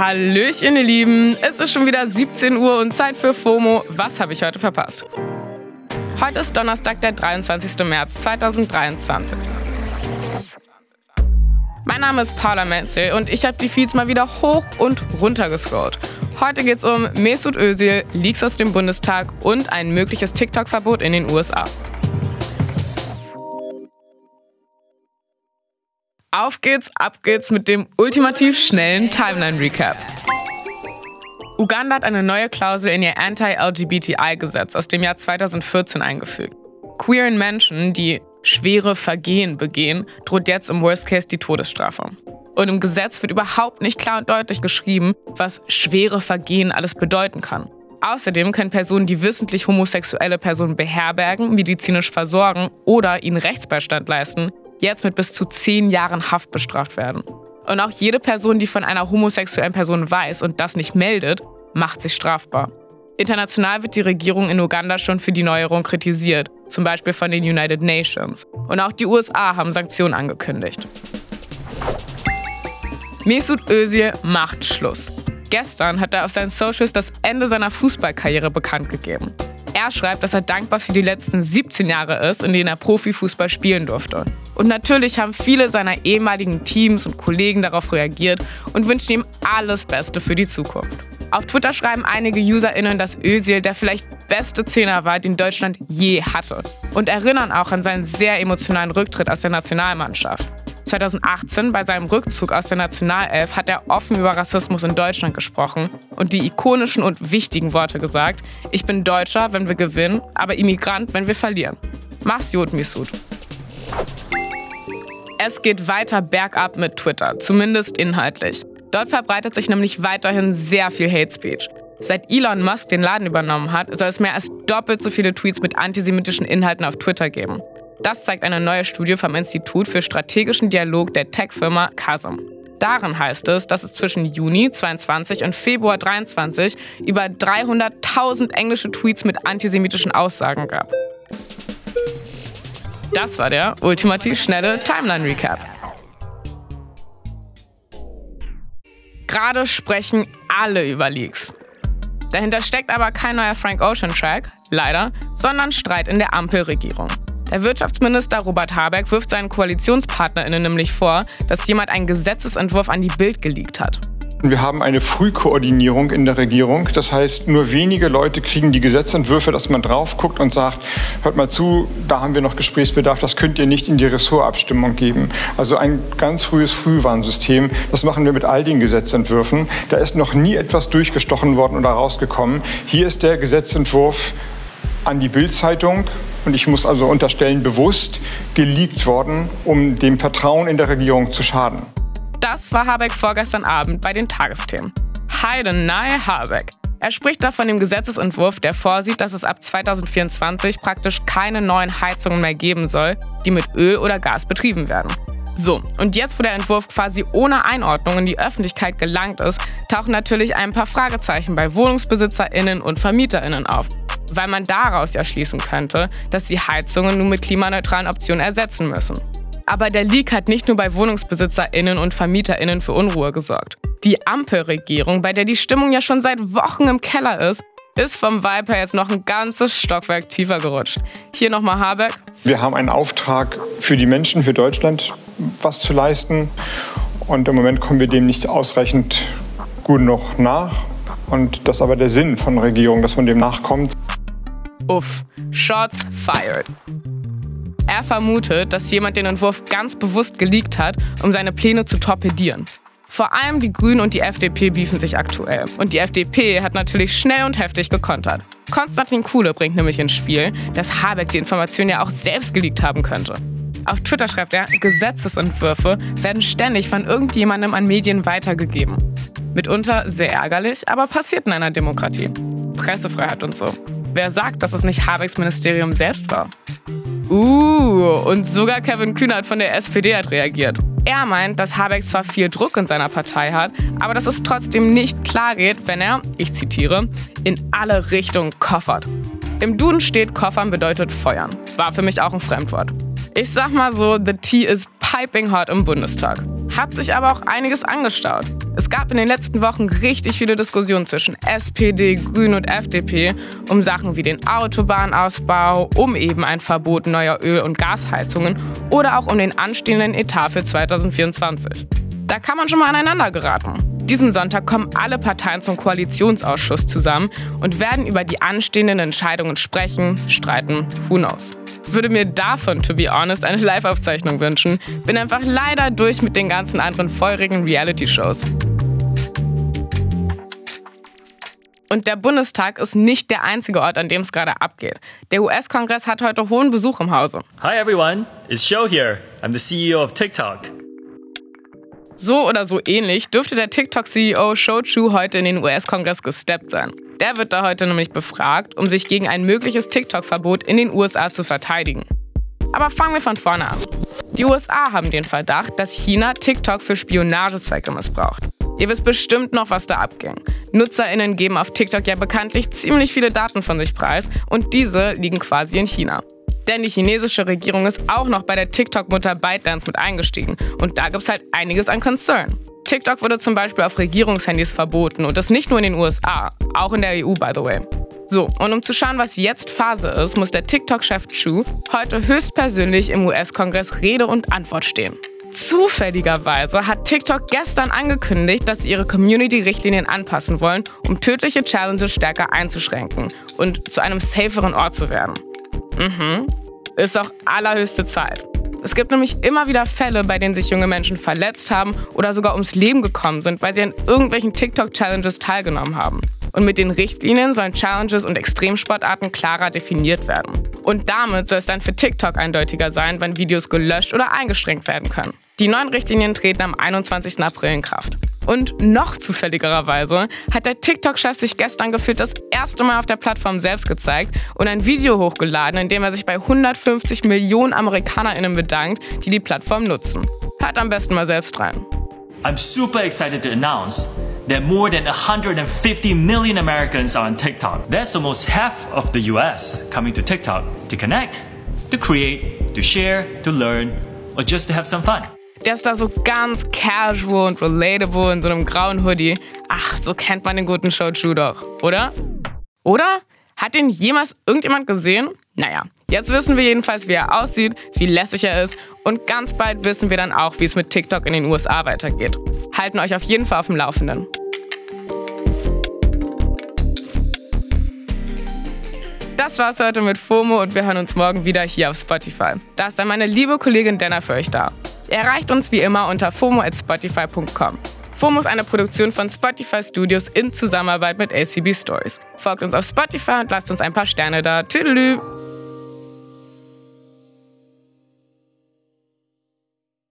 Hallöchen, ihr Lieben. Es ist schon wieder 17 Uhr und Zeit für FOMO. Was habe ich heute verpasst? Heute ist Donnerstag, der 23. März 2023. Mein Name ist Paula Menzel und ich habe die Feeds mal wieder hoch und runter gescrollt. Heute geht es um Mesut Özil, Leaks aus dem Bundestag und ein mögliches TikTok-Verbot in den USA. Auf geht's, ab geht's mit dem ultimativ schnellen Timeline-Recap. Uganda hat eine neue Klausel in ihr Anti-LGBTI-Gesetz aus dem Jahr 2014 eingefügt. Queeren Menschen, die schwere Vergehen begehen, droht jetzt im Worst Case die Todesstrafe. Und im Gesetz wird überhaupt nicht klar und deutlich geschrieben, was schwere Vergehen alles bedeuten kann. Außerdem können Personen, die wissentlich homosexuelle Personen beherbergen, medizinisch versorgen oder ihnen Rechtsbeistand leisten, jetzt mit bis zu zehn Jahren Haft bestraft werden. Und auch jede Person, die von einer homosexuellen Person weiß und das nicht meldet, macht sich strafbar. International wird die Regierung in Uganda schon für die Neuerung kritisiert, zum Beispiel von den United Nations. Und auch die USA haben Sanktionen angekündigt. Mesut Özil macht Schluss. Gestern hat er auf seinen Socials das Ende seiner Fußballkarriere bekannt gegeben. Er schreibt, dass er dankbar für die letzten 17 Jahre ist, in denen er Profifußball spielen durfte. Und natürlich haben viele seiner ehemaligen Teams und Kollegen darauf reagiert und wünschen ihm alles Beste für die Zukunft. Auf Twitter schreiben einige UserInnen, dass Özil der vielleicht beste Zehner war, den Deutschland je hatte. Und erinnern auch an seinen sehr emotionalen Rücktritt aus der Nationalmannschaft. 2018 bei seinem Rückzug aus der Nationalelf hat er offen über Rassismus in Deutschland gesprochen und die ikonischen und wichtigen Worte gesagt: Ich bin Deutscher, wenn wir gewinnen, aber Immigrant, wenn wir verlieren. Mach's gut, Misut. Es geht weiter bergab mit Twitter, zumindest inhaltlich. Dort verbreitet sich nämlich weiterhin sehr viel Hate Speech. Seit Elon Musk den Laden übernommen hat, soll es mehr als doppelt so viele Tweets mit antisemitischen Inhalten auf Twitter geben. Das zeigt eine neue Studie vom Institut für strategischen Dialog der Tech-Firma Chasm. Darin heißt es, dass es zwischen Juni 22 und Februar 23 über 300.000 englische Tweets mit antisemitischen Aussagen gab. Das war der ultimativ schnelle Timeline-Recap. Gerade sprechen alle über Leaks. Dahinter steckt aber kein neuer Frank Ocean-Track, leider, sondern Streit in der Ampelregierung. Der Wirtschaftsminister Robert Habeck wirft seinen KoalitionspartnerInnen nämlich vor, dass jemand einen Gesetzesentwurf an die Bild geleakt hat. Wir haben eine Frühkoordinierung in der Regierung. Das heißt, nur wenige Leute kriegen die Gesetzentwürfe, dass man drauf guckt und sagt, hört mal zu, da haben wir noch Gesprächsbedarf, das könnt ihr nicht in die Ressortabstimmung geben. Also ein ganz frühes Frühwarnsystem. Das machen wir mit all den Gesetzentwürfen. Da ist noch nie etwas durchgestochen worden oder rausgekommen. Hier ist der Gesetzentwurf an die Bildzeitung und ich muss also unterstellen, bewusst geleakt worden, um dem Vertrauen in der Regierung zu schaden. Das war Habeck vorgestern Abend bei den Tagesthemen. Heidenei Habeck. Er spricht da von dem Gesetzesentwurf, der vorsieht, dass es ab 2024 praktisch keine neuen Heizungen mehr geben soll, die mit Öl oder Gas betrieben werden. So, und jetzt, wo der Entwurf quasi ohne Einordnung in die Öffentlichkeit gelangt ist, tauchen natürlich ein paar Fragezeichen bei WohnungsbesitzerInnen und VermieterInnen auf weil man daraus ja schließen könnte, dass sie Heizungen nun mit klimaneutralen Optionen ersetzen müssen. Aber der Leak hat nicht nur bei WohnungsbesitzerInnen und VermieterInnen für Unruhe gesorgt. Die Ampelregierung, bei der die Stimmung ja schon seit Wochen im Keller ist, ist vom Vibe her jetzt noch ein ganzes Stockwerk tiefer gerutscht. Hier nochmal Habeck. Wir haben einen Auftrag für die Menschen, für Deutschland, was zu leisten. Und im Moment kommen wir dem nicht ausreichend gut noch nach. Und das ist aber der Sinn von Regierung, dass man dem nachkommt. Uff, Shots fired. Er vermutet, dass jemand den Entwurf ganz bewusst geleakt hat, um seine Pläne zu torpedieren. Vor allem die Grünen und die FDP beefen sich aktuell. Und die FDP hat natürlich schnell und heftig gekontert. Konstantin Kuhle bringt nämlich ins Spiel, dass Habeck die Information ja auch selbst geleakt haben könnte. Auf Twitter schreibt er, Gesetzesentwürfe werden ständig von irgendjemandem an Medien weitergegeben. Mitunter sehr ärgerlich, aber passiert in einer Demokratie. Pressefreiheit und so. Wer sagt, dass es nicht Habecks Ministerium selbst war? Uh, und sogar Kevin Kühnert von der SPD hat reagiert. Er meint, dass Habeck zwar viel Druck in seiner Partei hat, aber dass es trotzdem nicht klar geht, wenn er, ich zitiere, in alle Richtungen koffert. Im Duden steht, koffern bedeutet feuern. War für mich auch ein Fremdwort. Ich sag mal so, the tea is piping hot im Bundestag. Hat sich aber auch einiges angestaut. Es gab in den letzten Wochen richtig viele Diskussionen zwischen SPD, Grünen und FDP um Sachen wie den Autobahnausbau, um eben ein Verbot neuer Öl- und Gasheizungen oder auch um den anstehenden Etat für 2024. Da kann man schon mal aneinander geraten. Diesen Sonntag kommen alle Parteien zum Koalitionsausschuss zusammen und werden über die anstehenden Entscheidungen sprechen, streiten, who knows. Würde mir davon, to be honest, eine Live-Aufzeichnung wünschen. Bin einfach leider durch mit den ganzen anderen feurigen Reality-Shows. Und der Bundestag ist nicht der einzige Ort, an dem es gerade abgeht. Der US-Kongress hat heute hohen Besuch im Hause. Hi everyone, it's Joe here. I'm the CEO of TikTok. So oder so ähnlich dürfte der TikTok-CEO Shou Chu heute in den US-Kongress gesteppt sein. Der wird da heute nämlich befragt, um sich gegen ein mögliches TikTok-Verbot in den USA zu verteidigen. Aber fangen wir von vorne an. Die USA haben den Verdacht, dass China TikTok für Spionagezwecke missbraucht. Ihr wisst bestimmt noch, was da abging. NutzerInnen geben auf TikTok ja bekanntlich ziemlich viele Daten von sich preis und diese liegen quasi in China. Denn die chinesische Regierung ist auch noch bei der TikTok-Mutter ByteDance mit eingestiegen. Und da gibt es halt einiges an Concern. TikTok wurde zum Beispiel auf Regierungshandys verboten und das nicht nur in den USA, auch in der EU, by the way. So, und um zu schauen, was jetzt Phase ist, muss der TikTok-Chef Chu heute höchstpersönlich im US-Kongress Rede und Antwort stehen. Zufälligerweise hat TikTok gestern angekündigt, dass sie ihre Community-Richtlinien anpassen wollen, um tödliche Challenges stärker einzuschränken und zu einem saferen Ort zu werden. Mhm. Ist auch allerhöchste Zeit. Es gibt nämlich immer wieder Fälle, bei denen sich junge Menschen verletzt haben oder sogar ums Leben gekommen sind, weil sie an irgendwelchen TikTok-Challenges teilgenommen haben. Und mit den Richtlinien sollen Challenges und Extremsportarten klarer definiert werden. Und damit soll es dann für TikTok eindeutiger sein, wann Videos gelöscht oder eingeschränkt werden können. Die neuen Richtlinien treten am 21. April in Kraft. Und noch zufälligerweise hat der TikTok-Chef sich gestern gefühlt das erste Mal auf der Plattform selbst gezeigt und ein Video hochgeladen, in dem er sich bei 150 Millionen AmerikanerInnen bedankt, die die Plattform nutzen. Hört am besten mal selbst rein. I'm super excited to announce that more than 150 million Americans are on TikTok. That's almost half of the US coming to TikTok to connect, to create, to share, to learn, or just to have some fun. Der ist da so ganz casual und relatable in so einem grauen Hoodie. Ach, so kennt man den guten Shochu doch, oder? Oder? Hat den jemals irgendjemand gesehen? Naja, jetzt wissen wir jedenfalls, wie er aussieht, wie lässig er ist und ganz bald wissen wir dann auch, wie es mit TikTok in den USA weitergeht. Halten euch auf jeden Fall auf dem Laufenden. Das war's heute mit FOMO und wir hören uns morgen wieder hier auf Spotify. Da ist dann meine liebe Kollegin Denner für euch da. Erreicht uns wie immer unter fomo@spotify.com. FOMO ist eine Produktion von Spotify Studios in Zusammenarbeit mit ACB Stories. Folgt uns auf Spotify und lasst uns ein paar Sterne da. Tüdelü!